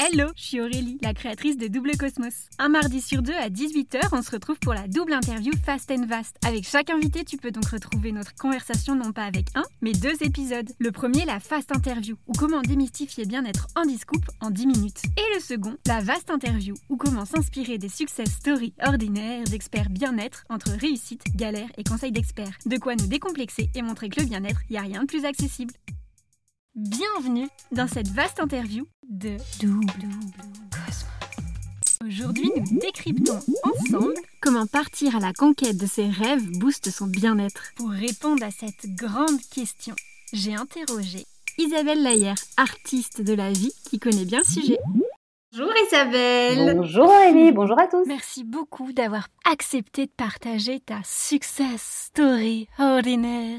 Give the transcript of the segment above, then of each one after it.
Hello, je suis Aurélie, la créatrice de Double Cosmos. Un mardi sur deux à 18h, on se retrouve pour la double interview Fast and Vast. Avec chaque invité, tu peux donc retrouver notre conversation non pas avec un, mais deux épisodes. Le premier, la Fast Interview, ou comment démystifier bien-être en discoupe en 10 minutes. Et le second, la Vaste Interview, ou comment s'inspirer des success stories ordinaires d'experts bien-être entre réussite, galère et conseils d'experts. De quoi nous décomplexer et montrer que le bien-être, n'y a rien de plus accessible. Bienvenue dans cette vaste interview de Double Cosmos. Aujourd'hui, nous décryptons ensemble comment partir à la conquête de ses rêves booste son bien-être. Pour répondre à cette grande question, j'ai interrogé Isabelle Layer, artiste de la vie qui connaît bien le sujet. Bonjour Isabelle. Bonjour Aurélie, bonjour à tous. Merci beaucoup d'avoir accepté de partager ta success story ordinaire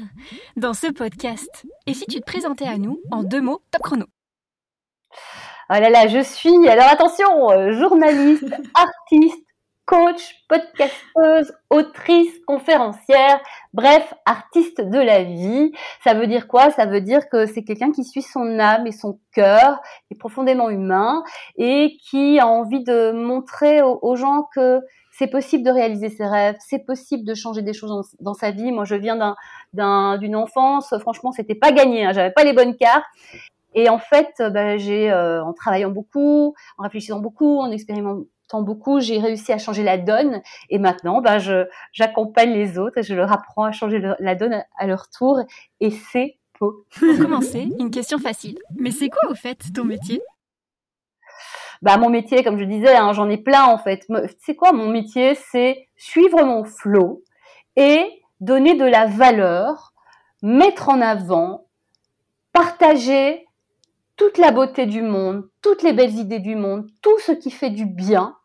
dans ce podcast. Et si tu te présentais à nous en deux mots, top chrono. Oh là là, je suis, alors attention, euh, journaliste, artiste, coach, podcasteuse, autrice, conférencière, bref, artiste de la vie. Ça veut dire quoi? Ça veut dire que c'est quelqu'un qui suit son âme et son cœur, qui est profondément humain et qui a envie de montrer aux, gens que c'est possible de réaliser ses rêves, c'est possible de changer des choses dans, sa vie. Moi, je viens d'une enfance, franchement, c'était pas gagné, hein, j'avais pas les bonnes cartes. Et en fait, ben, j'ai, euh, en travaillant beaucoup, en réfléchissant beaucoup, en expérimentant beaucoup, j'ai réussi à changer la donne et maintenant, ben, je, j'accompagne les autres et je leur apprends à changer la donne à leur tour et c'est beau. Pour commencer, une question facile. Mais c'est quoi au fait ton métier? Bah, mon métier, comme je disais, hein, j'en ai plein en fait. C'est quoi mon métier? C'est suivre mon flot et donner de la valeur, mettre en avant, partager toute la beauté du monde, toutes les belles idées du monde, tout ce qui fait du bien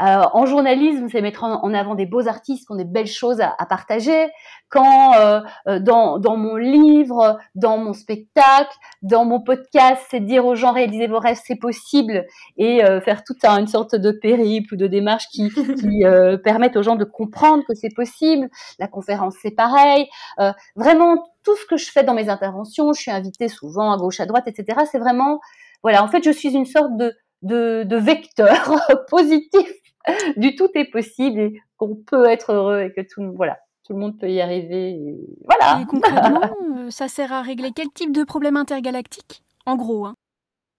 euh, en journalisme, c'est mettre en, avant des beaux artistes qui ont des belles choses à, partager. Quand euh, euh, dans, dans, mon livre, dans mon spectacle, dans mon podcast, c'est dire aux gens réaliser vos rêves, c'est possible, et faire toute une sorte de périple ou de démarche qui, qui permettent aux gens de comprendre que c'est possible. La conférence, c'est pareil. vraiment, tout ce que je fais dans mes interventions, je suis invitée souvent à gauche, à droite, etc. C'est vraiment, voilà, en fait, je suis une sorte de de, de vecteur positif du tout est possible et qu'on peut être heureux et que tout, voilà, tout le monde peut y arriver. voilà. Et concrètement, euh, ça sert à régler quel type de problème intergalactique? En gros. Hein.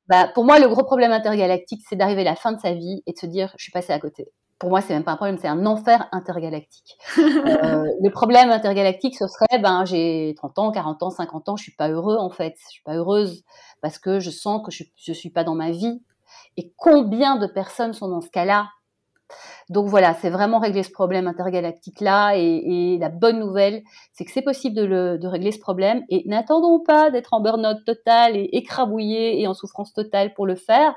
Bah, pour moi, le gros problème intergalactique, c'est d'arriver à la fin de sa vie et de se dire, je suis passé à côté. Pour moi, c'est même pas un problème, c'est un enfer intergalactique. euh, le problème intergalactique, ce serait, ben, j'ai 30 ans, 40 ans, 50 ans, je suis pas heureux en fait, je suis pas heureuse parce que je sens que je, je suis pas dans ma vie. Et combien de personnes sont dans ce cas-là? Donc voilà, c'est vraiment régler ce problème intergalactique-là. Et, la bonne nouvelle, c'est que c'est possible de, de, régler ce problème. Et n'attendons pas d'être en burn-out total et écrabouillé et en souffrance totale pour le faire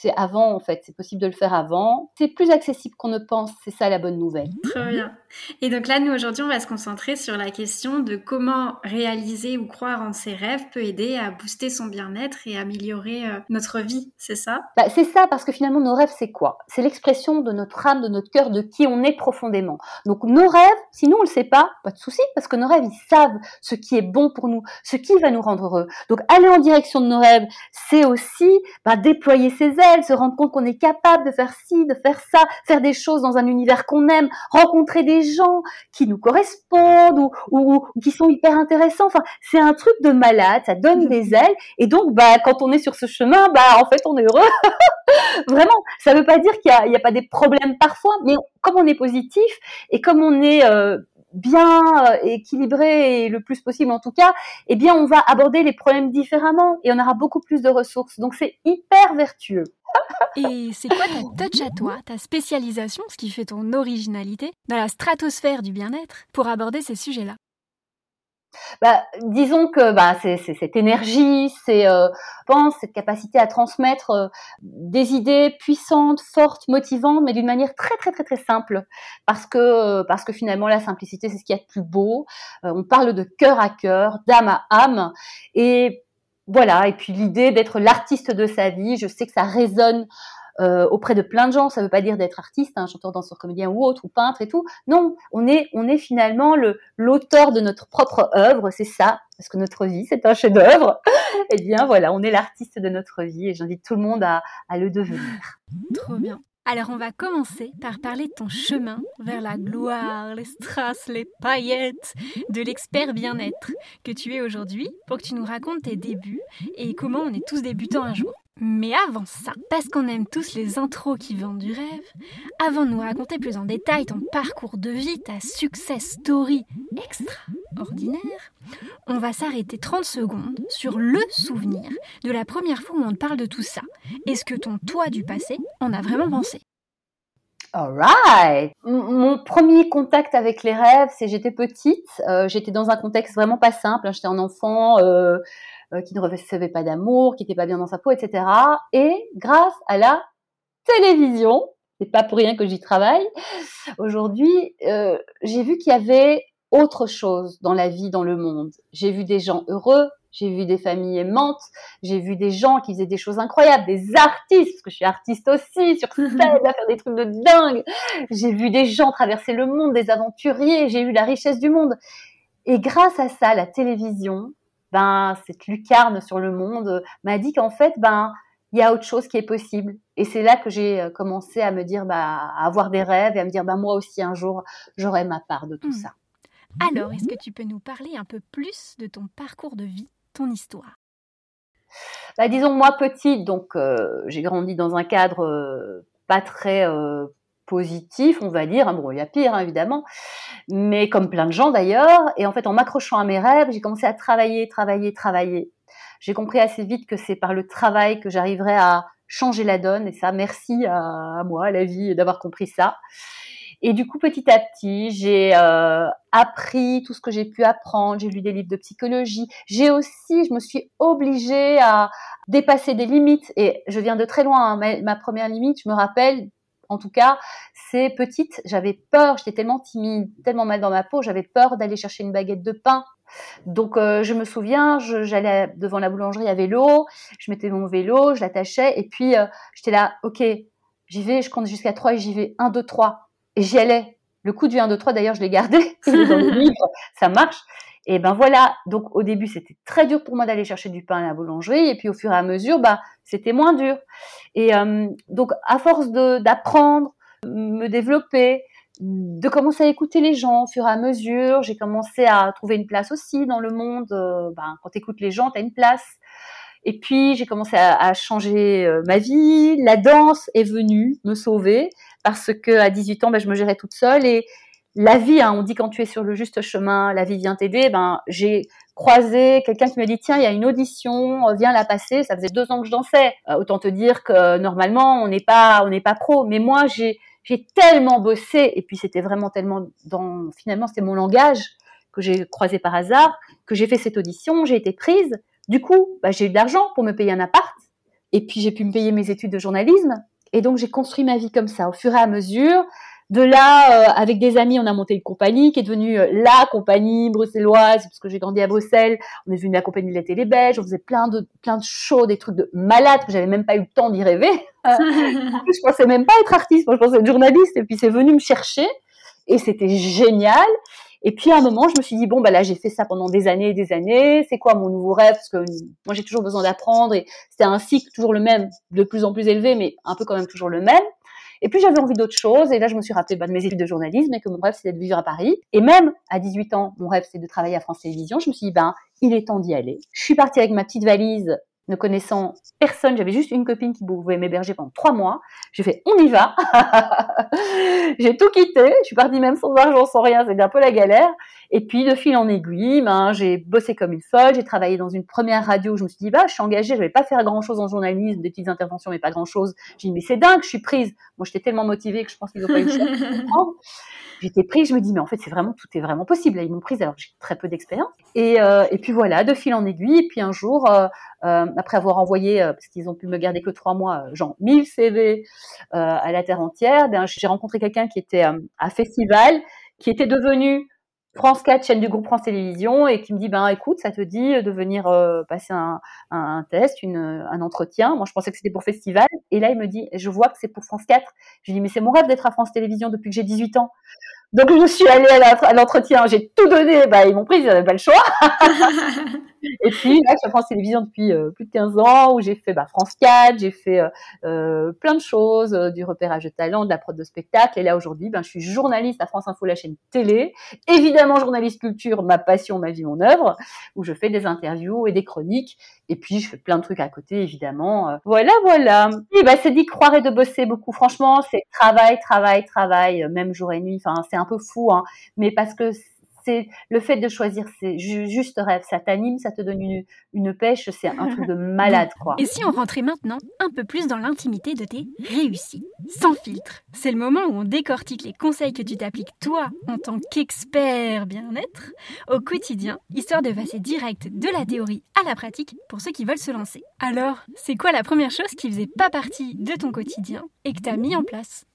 c'est avant en fait, c'est possible de le faire avant. C'est plus accessible qu'on ne pense, c'est ça la bonne nouvelle. Très bien. Et donc là, nous aujourd'hui, on va se concentrer sur la question de comment réaliser ou croire en ses rêves peut aider à booster son bien-être et améliorer euh, notre vie, c'est ça? Bah, C'est ça, parce que finalement, nos rêves, c'est quoi? C'est l'expression de notre âme, de notre cœur, de qui on est profondément. Donc nos rêves, si nous on le sait pas, pas de souci, parce que nos rêves, ils savent ce qui est bon pour nous, ce qui va nous rendre heureux. Donc aller en direction de nos rêves, c'est aussi bah, déployer ses ailes se rendre compte qu'on est capable de faire ci, de faire ça, faire des choses dans un univers qu'on aime, rencontrer des gens qui nous correspondent ou, ou, qui sont hyper intéressants. Enfin, c'est un truc de malade, ça donne des ailes. Et donc, bah, quand on est sur ce chemin, bah, en fait, on est heureux. Vraiment, ça ne veut pas dire qu'il n'y a, a, pas des problèmes parfois, mais comme on est positif et comme on est euh, bien euh, équilibré et le plus possible en tout cas, eh bien on va aborder les problèmes différemment et on aura beaucoup plus de ressources. Donc c'est hyper vertueux. Et c'est quoi ta touch à toi, ta spécialisation, ce qui fait ton originalité dans la stratosphère du bien-être pour aborder ces sujets-là? Bah, disons que bah, c'est cette énergie, c'est euh, cette capacité à transmettre euh, des idées puissantes, fortes, motivantes, mais d'une manière très très très très simple, parce que euh, parce que finalement la simplicité c'est ce qu'il y a de plus beau. On parle de cœur à cœur, d'âme à âme, et voilà. Et puis l'idée d'être l'artiste de sa vie, je sais que ça résonne euh, auprès de plein de gens. Ça ne veut pas dire d'être artiste, un hein, chanteur, danseur, comédien ou autre, ou peintre et tout. Non, on est, on est finalement le l'auteur de notre propre œuvre, c'est ça, parce que notre vie, c'est un chef-d'œuvre. eh bien, voilà, on est l'artiste de notre vie et j'invite tout le monde à, à le devenir. Trop bien. Alors on va commencer par parler de ton chemin vers la gloire, les strass, les paillettes, de l'expert bien-être que tu es aujourd'hui pour que tu nous racontes tes débuts et comment on est tous débutants un jour. Mais avant ça, parce qu'on aime tous les intros qui vendent du rêve, avant de nous raconter plus en détail ton parcours de vie, ta success story extraordinaire, on va s'arrêter 30 secondes sur le souvenir de la première fois où on te parle de tout ça. Est-ce que ton toi du passé en a vraiment pensé? Alright. Mon premier contact avec les rêves, c'est j'étais petite. Euh, j'étais dans un contexte vraiment pas simple. Hein. J'étais un enfant euh, euh, qui ne recevait pas d'amour, qui n'était pas bien dans sa peau, etc. Et grâce à la télévision, c'est pas pour rien que j'y travaille. Aujourd'hui, j'ai vu qu'il y avait autre chose dans la vie, dans le monde. J'ai vu des gens heureux, j'ai vu des familles aimantes, j'ai vu des gens qui faisaient des choses incroyables, des artistes, parce que je suis artiste aussi, sur scène, à faire des trucs de dingue. J'ai vu des gens traverser le monde, des aventuriers, j'ai eu la richesse du monde. Et grâce à ça, la télévision, ben, cette lucarne sur le monde m'a dit qu'en fait, ben, il y a autre chose qui est possible. Et c'est là que j'ai euh, commencé à me dire, bah, à avoir des rêves et à me dire, bah, moi aussi, un jour, j'aurai ma part de tout hmm. ça. Alors, est-ce que tu peux nous parler un peu plus de ton parcours de vie, ton histoire? Bah, Disons, moi, petite, donc euh, j'ai grandi dans un cadre euh, pas très euh, positif, on va dire. Bon, il y a pire, hein, évidemment, mais comme plein de gens d'ailleurs. Et en fait, en m'accrochant à mes rêves, j'ai commencé à travailler, travailler, travailler. J'ai compris assez vite que c'est par le travail que j'arriverais à changer la donne. Et ça, merci à, à moi, à la vie, d'avoir compris ça. Et du coup, petit à petit, j'ai euh, appris tout ce que j'ai pu apprendre. J'ai lu des livres de psychologie. J'ai aussi, je me suis obligée à dépasser des limites. Et je viens de très loin. Hein. Ma, première limite, je me rappelle, en tout cas, c'est petite. J'avais peur. J'étais tellement timide, tellement mal dans ma peau. J'avais peur d'aller chercher une baguette de pain. Donc, euh, je me souviens, j'allais devant la boulangerie à vélo. Je mettais mon vélo, je l'attachais. Et puis, euh, j'étais là, OK, j'y vais. Je compte jusqu'à 3 et j'y vais. 1, 2, 3 et j'y allais. Le coup du 1, 2, 3, d'ailleurs, je l'ai gardé dans le livre, ça marche. Et ben voilà, donc au début, c'était très dur pour moi d'aller chercher du pain à la boulangerie, et puis au fur et à mesure, bah, c'était moins dur. Et euh, donc, à force d'apprendre, me développer, de commencer à écouter les gens au fur et à mesure, j'ai commencé à trouver une place aussi dans le monde. Euh, ben, quand tu écoutes les gens, tu as une place. Et puis, j'ai commencé à, changer euh, ma vie. La danse est venue me sauver parce que à 18 ans, ben, je me gérais toute seule et la vie, hein, on dit quand tu es sur le juste chemin, la vie vient t'aider. Ben, j'ai croisé quelqu'un qui me dit tiens, il y a une audition, viens la passer. Ça faisait deux ans que je dansais. Euh, autant te dire que normalement, on n'est pas, on n'est pas pro. Mais moi, j'ai, j'ai tellement bossé et puis c'était vraiment tellement dans, finalement, c'était mon langage que j'ai croisé par hasard que j'ai fait cette audition, j'ai été prise. Du coup, bah, j'ai eu de l'argent pour me payer un appart et puis j'ai pu me payer mes études de journalisme. Et donc j'ai construit ma vie comme ça, au fur et à mesure. De là, euh, avec des amis, on a monté une compagnie qui est devenue euh, la compagnie bruxelloise, parce que j'ai grandi à Bruxelles. On est venu la compagnie de la télé belge. On faisait plein de plein de shows, des trucs de malades que j'avais même pas eu le temps d'y rêver. je pensais même pas être artiste, moi je pensais être journaliste. Et puis c'est venu me chercher et c'était génial. Et puis à un moment, je me suis dit bon bah là j'ai fait ça pendant des années et des années. C'est quoi mon nouveau rêve? Parce que moi j'ai toujours besoin d'apprendre et c'était un cycle toujours le même, de plus en plus élevé, mais un peu quand même toujours le même. Et puis j'avais envie d'autre chose et là je me suis rappelé bah, de mes études de journalisme et que mon rêve c'était de vivre à Paris. Et même à 18 ans, mon rêve c'était de travailler à France Télévisions. Je me suis dit ben il est temps d'y aller. Je suis partie avec ma petite valise ne connaissant personne, j'avais juste une copine qui pouvait m'héberger pendant trois mois. J'ai fait, on y va. j'ai tout quitté. Je suis partie même sans argent, sans rien. C'était un peu la galère. Et puis, de fil en aiguille, ben, j'ai bossé comme une folle. J'ai travaillé dans une première radio. Je me suis dit, bah, je suis engagée. Je vais pas faire grand chose en journalisme, des petites interventions, mais pas grand chose. J'ai dit, mais c'est dingue, je suis prise. Moi, j'étais tellement motivée que je pense qu'ils ont pas eu le J'étais prise, je me dis, mais en fait, c'est vraiment, tout est vraiment possible. ils m'ont prise alors j'ai très peu d'expérience. Et, euh, et puis voilà, de fil en aiguille. Et puis un jour, euh, euh, après avoir envoyé, parce qu'ils ont pu me garder que trois mois, genre 1000 CV à la terre entière, ben, j'ai rencontré quelqu'un qui était à festival, qui était devenu France 4, chaîne du groupe France Télévisions, et qui me dit, ben écoute, ça te dit de venir euh, passer un, test, un entretien. Moi, je pensais que c'était pour festival. Et là, il me dit, je vois que c'est pour France 4. Je lui dis, mais c'est mon rêve d'être à France Télévisions depuis que j'ai 18 ans. Donc je suis allée à l'entretien, j'ai tout donné, bah, ils m'ont pris, ils n'avaient pas le choix. et puis là, je suis à France Télévisions depuis euh, plus de 15 ans, où j'ai fait bah, France 4, j'ai fait euh, euh, plein de choses, du repérage de talent, de la prod de spectacle. Et là aujourd'hui, ben, je suis journaliste à France Info, la chaîne télé. Évidemment, journaliste culture, ma passion, ma vie, mon œuvre, où je fais des interviews et des chroniques. Et puis je fais plein de trucs à côté, évidemment. Voilà, voilà. Et bah, c'est d'y croire et de bosser beaucoup. Franchement, c'est travail, travail, travail, même jour et nuit. Enfin, c'est un peu fou, hein, mais parce que c'est le fait de choisir c'est juste rêve, ça t'anime, ça te donne une, pêche, c'est un truc de malade quoi. Et si on rentrait maintenant un peu plus dans l'intimité de tes réussites, sans filtre C'est le moment où on décortique les conseils que tu t'appliques toi en tant qu'expert bien-être au quotidien, histoire de passer direct de la théorie à la pratique pour ceux qui veulent se lancer. Alors, c'est quoi la première chose qui faisait pas partie de ton quotidien et que tu as mis en place?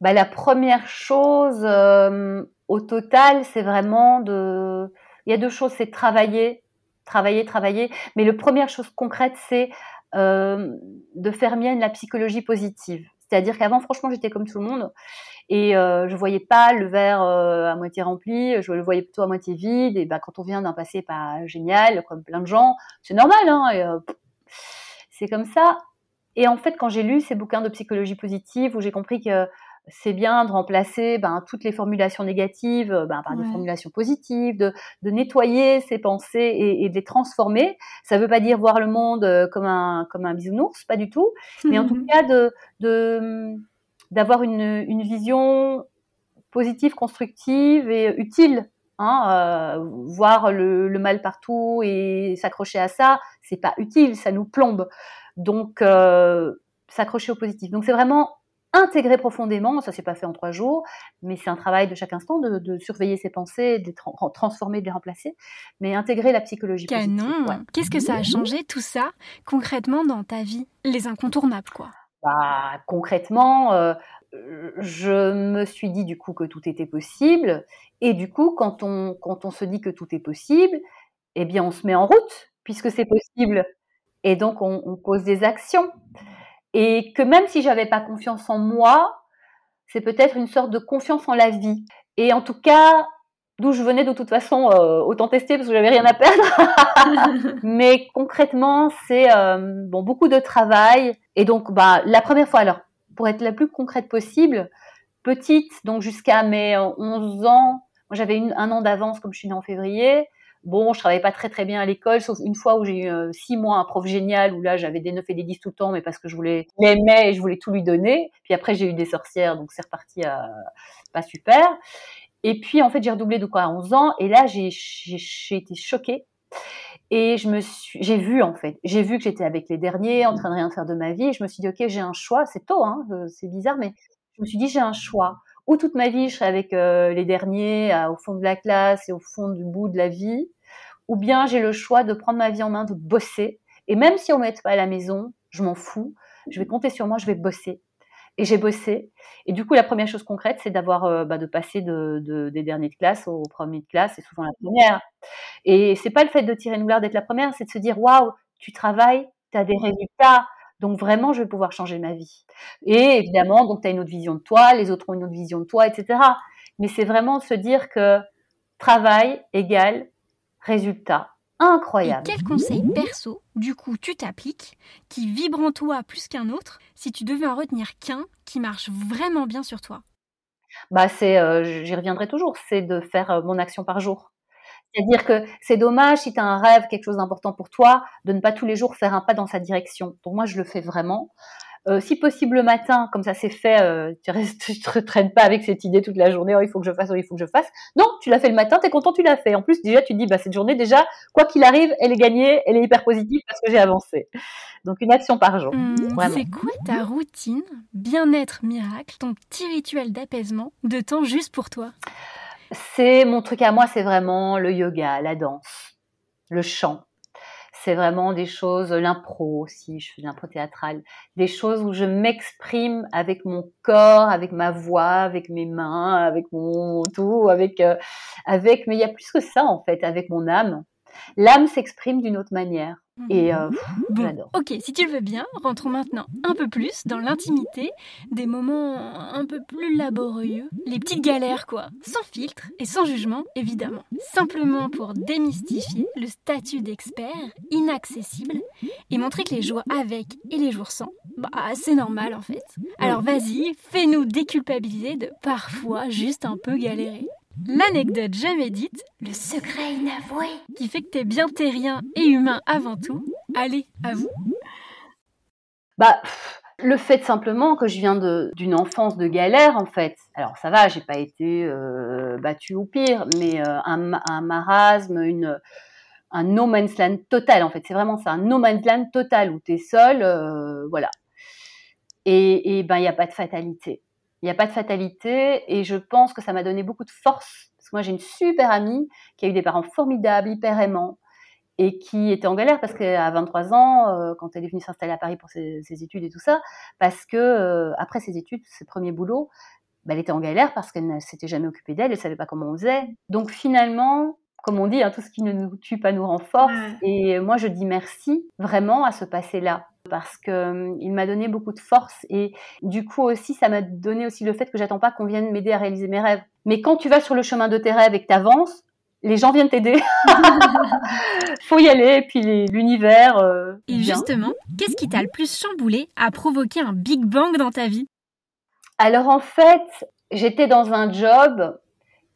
Bah, la première chose, euh, au total, c'est vraiment de. Il y a deux choses, c'est travailler, travailler, travailler. Mais la première chose concrète, c'est euh, de faire mienne la psychologie positive. C'est-à-dire qu'avant, franchement, j'étais comme tout le monde et euh, je voyais pas le verre euh, à moitié rempli, je le voyais plutôt à moitié vide. Et bah, quand on vient d'un passé pas génial, comme plein de gens, c'est normal. Hein, c'est comme ça. Et en fait, quand j'ai lu ces bouquins de psychologie positive, où j'ai compris que c'est bien de remplacer ben, toutes les formulations négatives euh, ben, par des formulations positives, de, nettoyer ses pensées et, de les transformer. Ça ne veut pas dire voir le monde euh, comme un, comme un bisounours, pas du tout, mais en tout cas de, d'avoir une, une, vision positive, constructive et utile. Hein, euh, voir le, mal partout et s'accrocher à ça, c'est pas utile, ça nous plombe. Donc, s'accrocher au positif. Donc, c'est vraiment intégrer profondément, ça s'est pas fait en trois jours, mais c'est un travail de chaque instant de, surveiller ses pensées, de les transformer, de les remplacer, mais intégrer la psychologie Canon. Qu'est-ce que ça a changé tout ça concrètement dans ta vie Les incontournables quoi? Bah, concrètement, euh, je me suis dit du coup que tout était possible, et du coup quand on quand on se dit que tout est possible, eh bien on se met en route puisque c'est possible, et donc on, on pose des actions. Et que même si j'avais pas confiance en moi, c'est peut-être une sorte de confiance en la vie. Et en tout cas, d'où je venais de toute façon, euh, autant tester parce que j'avais rien à perdre. Mais concrètement, c'est euh, bon beaucoup de travail. Et donc, bah, la première fois, alors pour être la plus concrète possible, petite, donc jusqu'à mes 11 ans, moi j'avais un an d'avance comme je suis née en février. Bon, je travaillais pas très très bien à l'école, sauf une fois où j'ai eu euh, six mois un prof génial où là j'avais des 9 et des 10 tout le temps, mais parce que je voulais l'aimer et je voulais tout lui donner. Puis après j'ai eu des sorcières, donc c'est reparti à pas super. Et puis en fait j'ai redoublé de quoi à 11 ans et là j'ai été choquée et je me suis, j'ai vu en fait, j'ai vu que j'étais avec les derniers, en train de rien faire de ma vie. Et je me suis dit ok j'ai un choix, c'est tôt, hein, euh, c'est bizarre, mais je me suis dit j'ai un choix ou toute ma vie je serai avec euh, les derniers au fond de la classe et au fond du bout de la vie, ou bien j'ai le choix de prendre ma vie en main, de bosser. Et même si on m'aide pas à la maison, je m'en fous. Je vais compter sur moi, je vais bosser. Et j'ai bossé. Et du coup, la première chose concrète, c'est d'avoir, euh, bah, de passer de, des derniers de classe aux premiers de classe, c'est souvent la première. Et c'est pas le fait de tirer une d'être la première, c'est de se dire, waouh, tu travailles, tu as des résultats, donc vraiment, je vais pouvoir changer ma vie. Et évidemment, donc tu as une autre vision de toi, les autres ont une autre vision de toi, etc. Mais c'est vraiment de se dire que travail égale résultat incroyable. Et quel conseil perso, du coup, tu t'appliques, qui vibre en toi plus qu'un autre, si tu devais en retenir qu'un qui marche vraiment bien sur toi? Bah, c'est, euh, j'y reviendrai toujours, c'est de faire euh, mon action par jour. C'est-à-dire que c'est dommage si tu as un rêve, quelque chose d'important pour toi, de ne pas tous les jours faire un pas dans sa direction. Pour moi, je le fais vraiment. Euh, si possible le matin, comme ça c'est fait, euh, tu restes, tu te traînes pas avec cette idée toute la journée, oh, il faut que je fasse, oh, il faut que je fasse. Non, tu l'as fait le matin, tu es content, tu l'as fait. En plus, déjà, tu te dis, bah, cette journée, déjà, quoi qu'il arrive, elle est gagnée, elle est hyper positive parce que j'ai avancé. Donc, une action par jour. Mmh, c'est quoi ta routine, bien-être miracle, ton petit rituel d'apaisement, de temps juste pour toi? C'est mon truc à moi, c'est vraiment le yoga, la danse, le chant. C'est vraiment des choses, l'impro aussi, je fais l'impro théâtrale, des choses où je m'exprime avec mon corps, avec ma voix, avec mes mains, avec mon tout, avec, euh, avec, mais il y a plus que ça en fait, avec mon âme. L'âme s'exprime d'une autre manière. Et euh, j'adore. Ok, si tu le veux bien, rentrons maintenant un peu plus dans l'intimité, des moments un peu plus laborieux, les petites galères quoi, sans filtre et sans jugement évidemment. Simplement pour démystifier le statut d'expert inaccessible et montrer que les jours avec et les jours sans, bah c'est normal en fait. Alors vas-y, fais-nous déculpabiliser de parfois juste un peu galérer. L'anecdote jamais dite, le secret inavoué, qui fait que t'es bien terrien et humain avant tout. Allez, à vous. Bah, le fait simplement que je viens d'une enfance de galère, en fait. Alors ça va, j'ai pas été euh, battue au pire, mais euh, un, marasme, une, un no man's land total, en fait. C'est vraiment ça, un no man's land total où t'es seul, euh, voilà. Et, et ben, il n'y a pas de fatalité. Il n'y a pas de fatalité et je pense que ça m'a donné beaucoup de force. Parce que moi, j'ai une super amie qui a eu des parents formidables, hyper aimants et qui était en galère parce qu'à 23 ans, euh, quand elle est venue s'installer à Paris pour ses, études et tout ça, parce que euh, après ses études, ses premiers boulots, bah, elle était en galère parce qu'elle ne s'était jamais occupée d'elle, elle ne savait pas comment on faisait. Donc finalement, comme on dit, hein, tout ce qui ne nous tue pas nous renforce. Et moi, je dis merci vraiment à ce passé-là parce que euh, il m'a donné beaucoup de force et du coup aussi ça m'a donné aussi le fait que j'attends pas qu'on vienne m'aider à réaliser mes rêves. Mais quand tu vas sur le chemin de tes rêves et que tu avances, les gens viennent t'aider. Faut y aller, et puis l'univers. Euh, et justement, qu'est-ce qui t'a le plus chamboulé à provoquer un Big Bang dans ta vie? Alors en fait, j'étais dans un job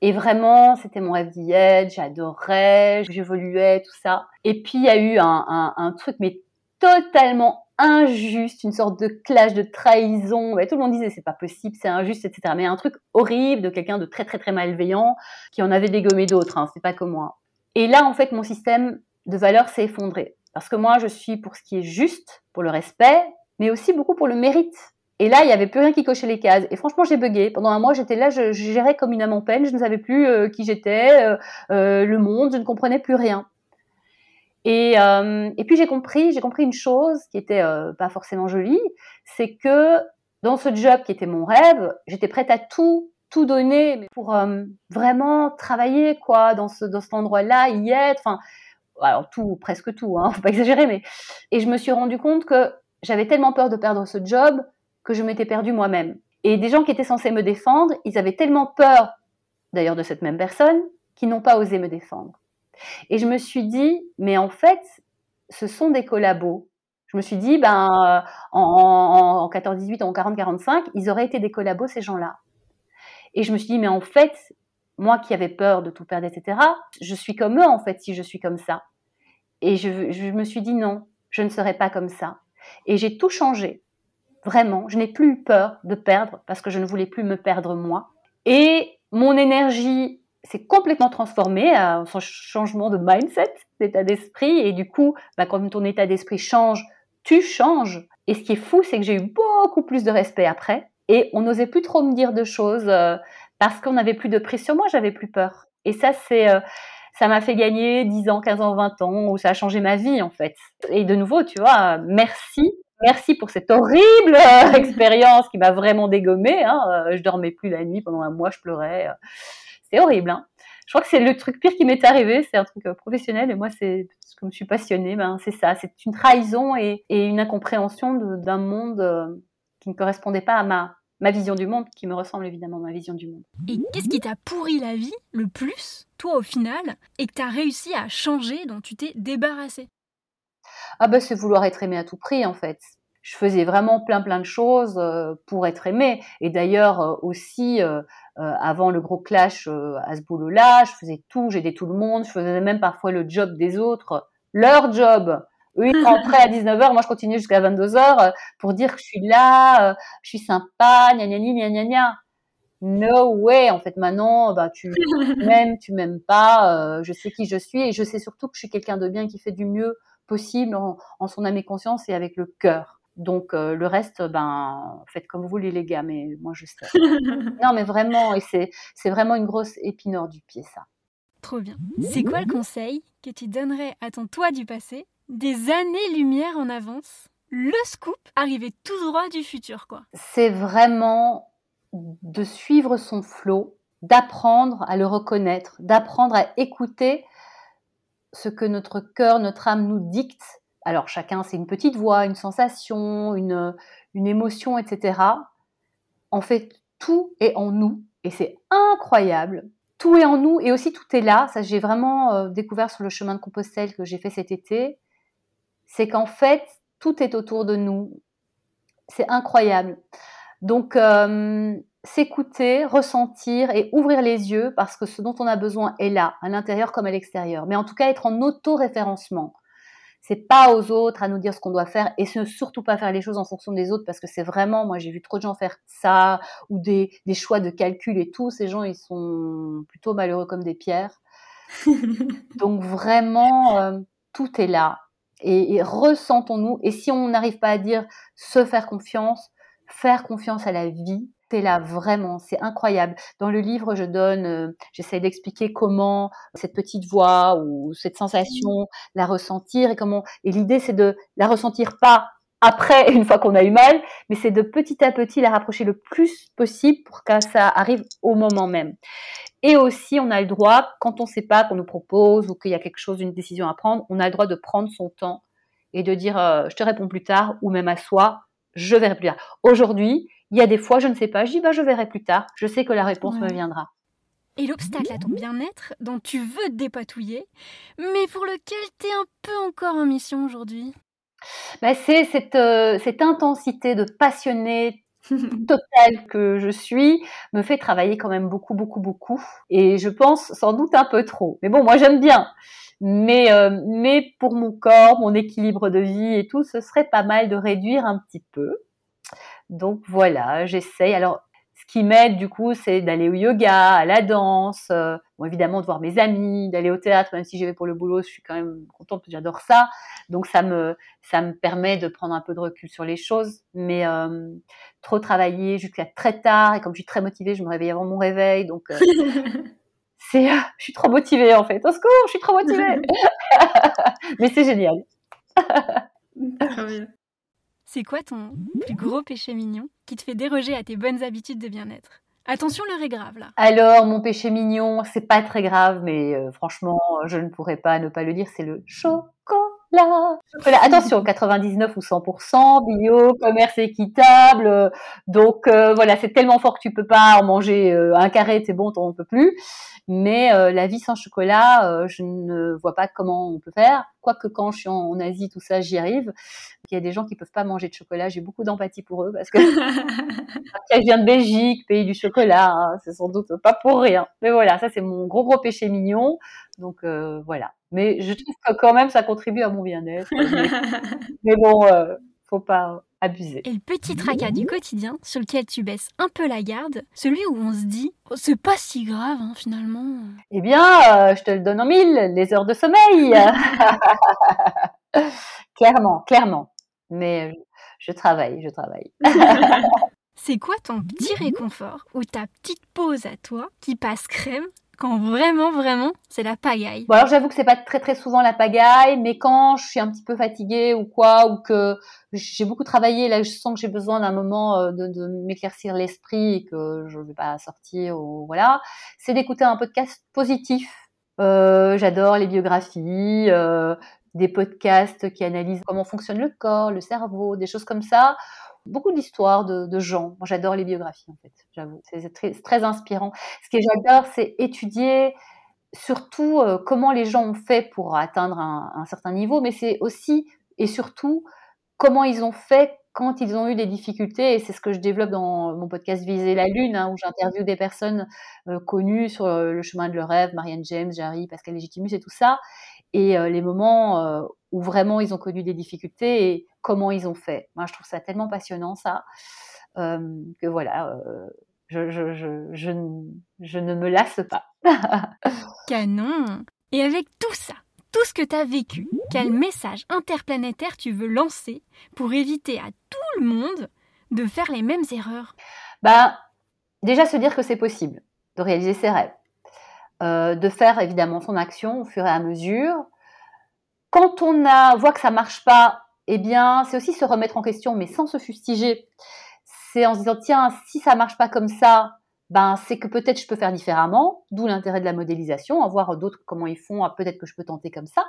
et vraiment, c'était mon rêve d'y être, j'adorais, j'évoluais, tout ça. Et puis, il y a eu un, truc, mais totalement injuste, une sorte de clash, de trahison. tout le monde disait c'est pas possible, c'est injuste, etc. Mais un truc horrible de quelqu'un de très très très malveillant qui en avait dégommé d'autres. Hein, c'est pas comme moi. Et là, en fait, mon système de valeurs s'est effondré parce que moi, je suis pour ce qui est juste, pour le respect, mais aussi beaucoup pour le mérite. Et là, il n'y avait plus rien qui cochait les cases. Et franchement, j'ai bugué. Pendant un mois, j'étais là, je, gérais comme une âme en peine. Je ne savais plus euh, qui j'étais, euh, euh, le monde, je ne comprenais plus rien. Et, puis j'ai compris, j'ai compris une chose qui était pas forcément jolie, c'est que dans ce job qui était mon rêve, j'étais prête à tout tout donner pour vraiment travailler quoi dans cet endroit-là, y être. Enfin, alors tout, presque tout, hein, faut pas exagérer, mais et je me suis rendu compte que j'avais tellement peur de perdre ce job que je m'étais perdue moi-même. Et des gens qui étaient censés me défendre, ils avaient tellement peur, d'ailleurs de cette même personne, qu'ils n'ont pas osé me défendre. Et je me suis dit, mais en fait, ce sont des collabos. Je me suis dit, ben, en, 14-18, en 40-45, ils auraient été des collabos, ces gens-là. Et je me suis dit, mais en fait, moi qui avais peur de tout perdre, etc., je suis comme eux, en fait, si je suis comme ça. Et je me suis dit, non, je ne serai pas comme ça. Et j'ai tout changé. Vraiment, je n'ai plus eu peur de perdre parce que je ne voulais plus me perdre moi. Et mon énergie c'est complètement transformé à son changement de mindset, d'état d'esprit. Et du coup, bah, quand ton état d'esprit change, tu changes. Et ce qui est fou, c'est que j'ai eu beaucoup plus de respect après. Et on n'osait plus trop me dire de choses euh, parce qu'on n'avait plus de prise sur moi, j'avais plus peur. Et ça, c'est, euh, ça m'a fait gagner 10 ans, 15 ans, 20 ans, où ça a changé ma vie, en fait. Et de nouveau, tu vois, merci. Merci pour cette horrible euh, expérience qui m'a vraiment dégommée. Hein. Je dormais plus la nuit pendant un mois, je pleurais c'est horrible. Hein. Je crois que c'est le truc pire qui m'est arrivé, c'est un truc euh, professionnel et moi c'est comme je suis passionnée, ben c'est ça, c'est une trahison et, une incompréhension d'un monde euh, qui ne correspondait pas à ma vision du monde, qui me ressemble évidemment à ma vision du monde. Et qu'est-ce qui t'a pourri la vie le plus, toi au final, et que tu as réussi à changer, dont tu t'es débarrassé Ah ben c'est vouloir être aimé à tout prix en fait je faisais vraiment plein plein de choses euh, pour être aimée. Et d'ailleurs aussi, euh, avant le gros clash euh, à ce boulot-là, je faisais tout, j'aidais tout le monde, je faisais même parfois le job des autres, leur job. Eux, ils rentraient à 19h, moi je continuais jusqu'à 22h euh, pour dire que je suis là, je suis sympa, gna gna gna gna gna. No way, en fait maintenant, bah tu m'aimes, tu m'aimes pas, je sais qui je suis et je sais surtout que je suis quelqu'un de bien qui fait du mieux possible en, en son âme et conscience et avec le cœur. Donc euh, le reste, ben faites comme vous voulez les gars, mais moi je sais. non mais vraiment, et c'est c'est vraiment une grosse épineur du pied ça. Trop bien. C'est quoi le conseil que tu donnerais à ton toi du passé des années-lumière en avance. Le scoop arrivé tout droit du futur, quoi? C'est vraiment de suivre son flot, d'apprendre à le reconnaître, d'apprendre à écouter ce que notre cœur, notre âme nous dicte. Alors chacun, c'est une petite voix, une sensation, une, une émotion, etc. En fait, tout est en nous et c'est incroyable. Tout est en nous et aussi tout est là. Ça, j'ai vraiment euh, découvert sur le chemin de Compostelle que j'ai fait cet été. C'est qu'en fait, tout est autour de nous. C'est incroyable. Donc, euh, s'écouter, ressentir et ouvrir les yeux parce que ce dont on a besoin est là, à l'intérieur comme à l'extérieur. Mais en tout cas, être en auto-référencement. C'est pas aux autres à nous dire ce qu'on doit faire et surtout pas faire les choses en fonction des autres parce que c'est vraiment, moi j'ai vu trop de gens faire ça ou des, des choix de calcul et tout. Ces gens, ils sont plutôt malheureux comme des pierres. Donc vraiment, euh, tout est là. Et, et ressentons-nous. Et si on n'arrive pas à dire se faire confiance, faire confiance à la vie, là vraiment, c'est incroyable. Dans le livre, je donne, euh, j'essaie d'expliquer comment cette petite voix ou cette sensation la ressentir et comment. Et l'idée, c'est de la ressentir pas après, une fois qu'on a eu mal, mais c'est de petit à petit la rapprocher le plus possible pour que ça arrive au moment même. Et aussi, on a le droit, quand on ne sait pas qu'on nous propose ou qu'il y a quelque chose, une décision à prendre, on a le droit de prendre son temps et de dire euh, je te réponds plus tard ou même à soi, je verrai plus tard. Aujourd'hui, il y a des fois, je ne sais pas, je dis bah, je verrai plus tard, je sais que la réponse me viendra. Et l'obstacle à ton bien-être dont tu veux te dépatouiller, mais pour lequel tu es un peu encore en mission aujourd'hui? Bah, C'est cette, euh, cette intensité de passionné totale que je suis me fait travailler quand même beaucoup, beaucoup, beaucoup. Et je pense sans doute un peu trop. Mais bon, moi j'aime bien. Mais, euh, mais pour mon corps, mon équilibre de vie et tout, ce serait pas mal de réduire un petit peu. Donc voilà, j'essaye. Alors, ce qui m'aide du coup, c'est d'aller au yoga, à la danse, euh, bon, évidemment de voir mes amis, d'aller au théâtre, même si j'y vais pour le boulot, je suis quand même contente, j'adore ça. Donc ça me, ça me permet de prendre un peu de recul sur les choses. Mais euh, trop travailler jusqu'à très tard, et comme je suis très motivée, je me réveille avant mon réveil, donc euh, c'est, je suis trop motivée en fait. Au secours, je suis trop motivée. Mais c'est génial. Très bien. C'est quoi ton plus gros péché mignon qui te fait déroger à tes bonnes habitudes de bien-être? Attention, l'heure est grave là. Alors, mon péché mignon, c'est pas très grave, mais euh, franchement, je ne pourrais pas ne pas le dire, c'est le chocolat. Attention, 99 ou 100%, bio, commerce équitable. donc euh, voilà, c'est tellement fort que tu peux pas en manger euh, un carré, c'est bon, t'en peux plus. Mais la vie sans chocolat, je ne vois pas comment on peut faire. Quoique quand je suis en Asie, tout ça, j'y arrive. Il y a des gens qui peuvent pas manger de chocolat. J'ai beaucoup d'empathie pour eux parce que je viens de Belgique, pays du chocolat. Hein, c'est sans doute pas pour rien. Mais voilà, ça c'est mon gros gros péché mignon. Donc euh, voilà. Mais je trouve que quand même ça contribue à mon bien-être. Mais, bon, euh, faut pas abuser. Et le petit tracas du quotidien sur lequel tu baisses un peu la garde, celui où on se dit oh, c'est pas si grave hein, finalement. Eh bien, euh, je te le donne en mille, les heures de sommeil. clairement, clairement mais je travaille, je travaille. C'est quoi ton petit réconfort ou ta petite pause à toi qui passe crème quand vraiment, vraiment, c'est la pagaille? Bon, Alors j'avoue que c'est pas très très souvent la pagaille, mais quand je suis un petit peu fatiguée ou quoi, ou que j'ai beaucoup travaillé, là je sens que j'ai besoin d'un moment euh, de, m'éclaircir l'esprit et que je ne vais pas sortir, ou voilà, c'est d'écouter un podcast positif. Euh, j'adore les biographies, euh, des podcasts qui analysent comment fonctionne le corps, le cerveau, des choses comme ça. Beaucoup d'histoires de, gens. Moi, j'adore les biographies, en fait, j'avoue. C'est très, inspirant. Ce que j'adore, c'est étudier surtout euh, comment les gens ont fait pour atteindre un, certain niveau, mais c'est aussi et surtout comment ils ont fait quand ils ont eu des difficultés, et c'est ce que je développe dans mon podcast Viser la Lune, hein, où j'interviewe des personnes euh, connues sur euh, le chemin de leur rêve, Marianne James, Jarry, Pascal Légitimus et tout ça et euh, les moments euh, où vraiment ils ont connu des difficultés et comment ils ont fait. Moi, je trouve ça tellement passionnant, ça, euh, que voilà, je, je, je, je, je ne me lasse pas. Canon Et avec tout ça, tout ce que tu as vécu, quel message interplanétaire tu veux lancer pour éviter à tout le monde de faire les mêmes erreurs? Bah, déjà se dire que c'est possible de réaliser ses rêves. Euh, de faire évidemment son action au fur et à mesure, quand on a, voit que ça marche pas, eh bien, c'est aussi se remettre en question, mais sans se fustiger. C'est en se disant, tiens, si ça marche pas comme ça, ben, c'est que peut-être je peux faire différemment, d'où l'intérêt de la modélisation, à voir d'autres comment ils font, ah, peut-être que je peux tenter comme ça.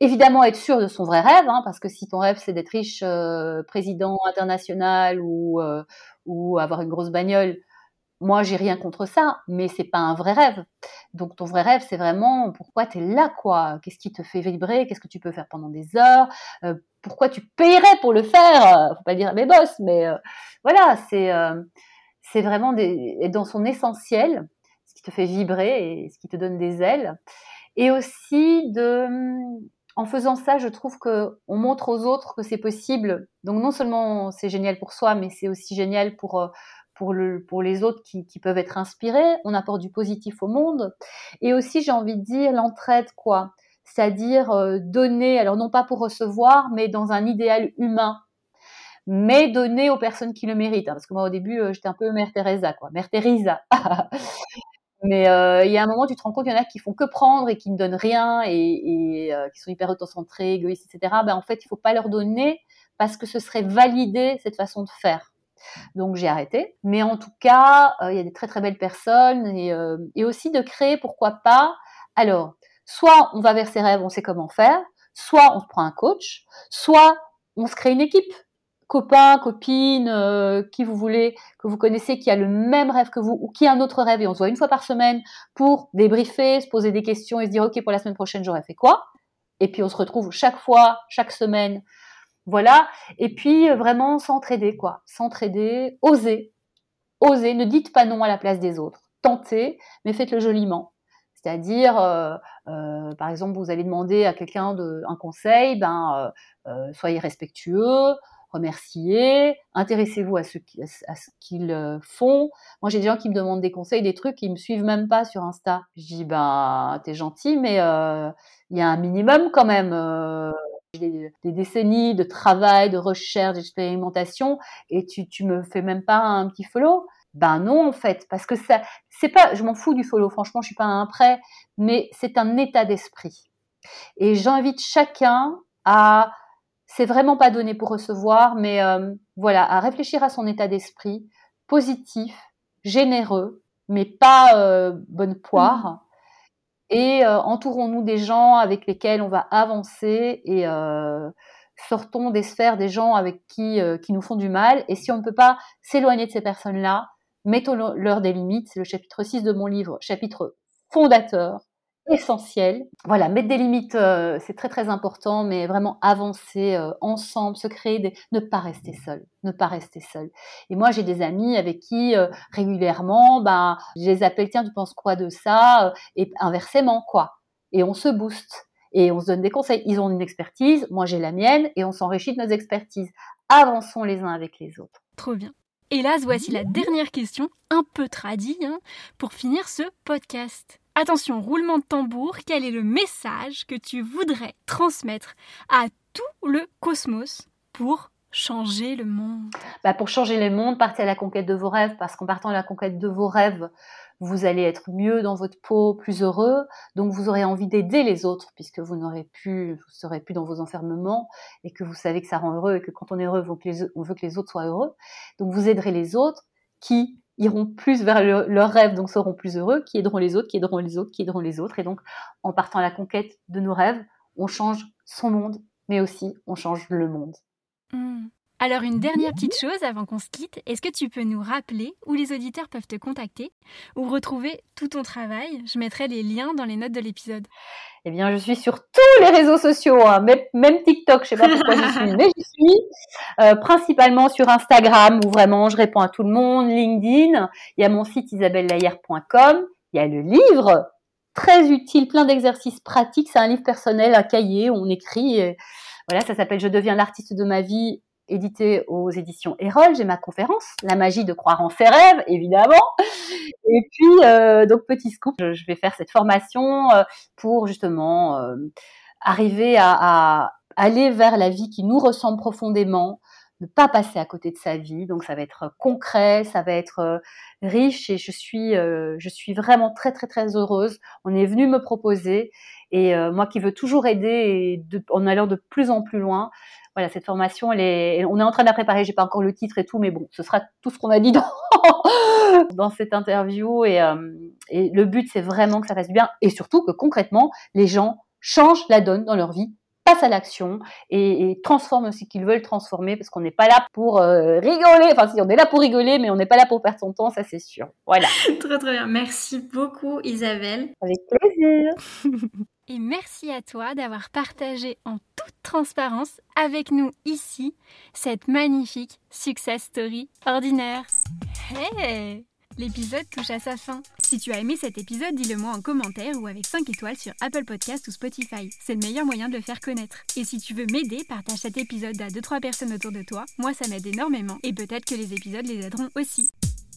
Évidemment, être sûr de son vrai rêve, hein, parce que si ton rêve c'est d'être riche, euh, président international ou, euh, ou avoir une grosse bagnole, moi, j'ai rien contre ça, mais c'est pas un vrai rêve. Donc, ton vrai rêve, c'est vraiment pourquoi tu es là, quoi? Qu'est-ce qui te fait vibrer? Qu'est-ce que tu peux faire pendant des heures? Euh, Pourquoi tu payerais pour le faire? Faut pas dire à mes boss, mais euh, voilà, c'est euh, c'est vraiment des, dans son essentiel, ce qui te fait vibrer et ce qui te donne des ailes. Et aussi de, en faisant ça, je trouve que on montre aux autres que c'est possible. Donc non seulement c'est génial pour soi, mais c'est aussi génial pour pour, le, pour les autres qui, peuvent être inspirés, on apporte du positif au monde. Et aussi, j'ai envie de dire l'entraide, quoi? C'est-à-dire euh, donner, alors non pas pour recevoir, mais dans un idéal humain, mais donner aux personnes qui le méritent. Hein. parce que moi, au début, euh, j'étais un peu Mère Teresa, quoi. Mère Teresa. mais euh, il y a un moment, tu te rends compte, il y en a qui font que prendre et qui ne donnent rien et, qui sont hyper autocentrés, égoïstes, etc. Ben, en fait, il faut pas leur donner parce que ce serait valider cette façon de faire. Donc j'ai arrêté. Mais en tout cas, euh, il y a des très très belles personnes et, euh, et, aussi de créer, pourquoi pas. Alors, soit on va vers ses rêves, on sait comment faire, soit on se prend un coach, soit on se crée une équipe. Copains, copines, euh, qui vous voulez, que vous connaissez, qui a le même rêve que vous ou qui a un autre rêve et on se voit une fois par semaine pour débriefer, se poser des questions et se dire ok pour la semaine prochaine j'aurais fait quoi? Et puis on se retrouve chaque fois, chaque semaine voilà. Et puis euh, vraiment s'entraider, quoi. S'entraider, oser. Oser. Ne dites pas non à la place des autres. Tentez, mais faites-le joliment. C'est-à-dire, euh, euh, par exemple, vous allez demander à quelqu'un un conseil, ben, soyez respectueux, remerciez, intéressez-vous à ce, qu'ils font. Moi, j'ai des gens qui me demandent des conseils, des trucs, ils me suivent même pas sur Insta. Je dis, ben, t'es gentil, mais il y a un minimum quand même des, décennies de travail, de recherche, d'expérimentation, et tu, me fais même pas un petit follow Ben non, en fait, parce que ça, c'est pas, je m'en fous du follow, franchement, je suis pas un prêt, mais c'est un état d'esprit. Et j'invite chacun à, c'est vraiment pas donné pour recevoir, mais euh, voilà, à réfléchir à son état d'esprit positif, généreux, mais pas euh, bonne poire. Et euh, entourons-nous des gens avec lesquels on va avancer et euh, sortons des sphères des gens avec qui, euh, qui nous font du mal. Et si on ne peut pas s'éloigner de ces personnes-là, mettons-leur des limites. C'est le chapitre 6 de mon livre, chapitre fondateur essentiel. Voilà, mettre des limites, euh, c'est très très important, mais vraiment avancer euh, ensemble, se créer des, ne pas rester seul, ne pas rester seul. Et moi, j'ai des amis avec qui euh, régulièrement, ben, je les appelle, tiens, tu penses quoi de ça Et inversement, quoi. Et on se booste et on se donne des conseils. Ils ont une expertise, moi j'ai la mienne, et on s'enrichit de nos expertises. Avançons les uns avec les autres. Trop bien. Hélas, voici la dernière question, un peu tradie, hein, pour finir ce podcast. Attention, roulement de tambour, quel est le message que tu voudrais transmettre à tout le cosmos pour changer le monde? Bah Pour changer le monde, partez à la conquête de vos rêves, parce qu'en partant à la conquête de vos rêves, vous allez être mieux dans votre peau, plus heureux, donc vous aurez envie d'aider les autres, puisque vous n'aurez plus, vous serez plus dans vos enfermements, et que vous savez que ça rend heureux, et que quand on est heureux, on veut que les autres soient heureux. Donc vous aiderez les autres qui iront plus vers leur rêve, donc seront plus heureux, qui aideront les autres, qui aideront les autres, qui aideront les autres. Et donc, en partant à la conquête de nos rêves, on change son monde, mais aussi on change le monde. Hmm. Alors une dernière petite chose avant qu'on se quitte, est-ce que tu peux nous rappeler où les auditeurs peuvent te contacter ou retrouver tout ton travail? Je mettrai les liens dans les notes de l'épisode. Eh bien, je suis sur tous les réseaux sociaux, hein. même, TikTok, je sais pas pourquoi je suis, mais je suis. Euh, principalement sur Instagram où vraiment je réponds à tout le monde, LinkedIn, il y a mon site isabellelayer.com, il y a le livre très utile, plein d'exercices pratiques, c'est un livre personnel, un cahier où on écrit, voilà, ça s'appelle Je deviens l'artiste de ma vie édité aux éditions Erol. J'ai ma conférence, La magie de croire en ses rêves, évidemment. Et puis, euh, donc, petit scoop, je, vais faire cette formation euh, pour justement euh, arriver à, aller vers la vie qui nous ressemble profondément, ne pas passer à côté de sa vie. Donc, ça va être concret, ça va être riche et je suis, je suis vraiment très, très, très heureuse. On est venu me proposer Et moi qui veux toujours aider et en allant de plus en plus loin, voilà, cette formation, elle est, on est en train de la préparer. J'ai pas encore le titre et tout, mais bon, ce sera tout ce qu'on a dit dans, dans cette interview. Et, et le but, c'est vraiment que ça fasse bien et surtout que concrètement, les gens changent la donne dans leur vie passe à l'action et, et transforment ce qu'ils veulent transformer parce qu'on n'est pas là pour euh, rigoler. Enfin, si on est là pour rigoler, mais on n'est pas là pour perdre son temps, ça c'est sûr. Voilà. très très bien. Merci beaucoup Isabelle. Avec plaisir. et merci à toi d'avoir partagé en toute transparence avec nous ici cette magnifique success story ordinaire. Hey L'épisode touche à sa fin. Si tu as aimé cet épisode, dis-le moi en commentaire ou avec 5 étoiles sur Apple Podcast ou Spotify. C'est le meilleur moyen de le faire connaître. Et si tu veux m'aider, partage cet épisode à 2-3 personnes autour de toi. Moi, ça m'aide énormément. Et peut-être que les épisodes les aideront aussi.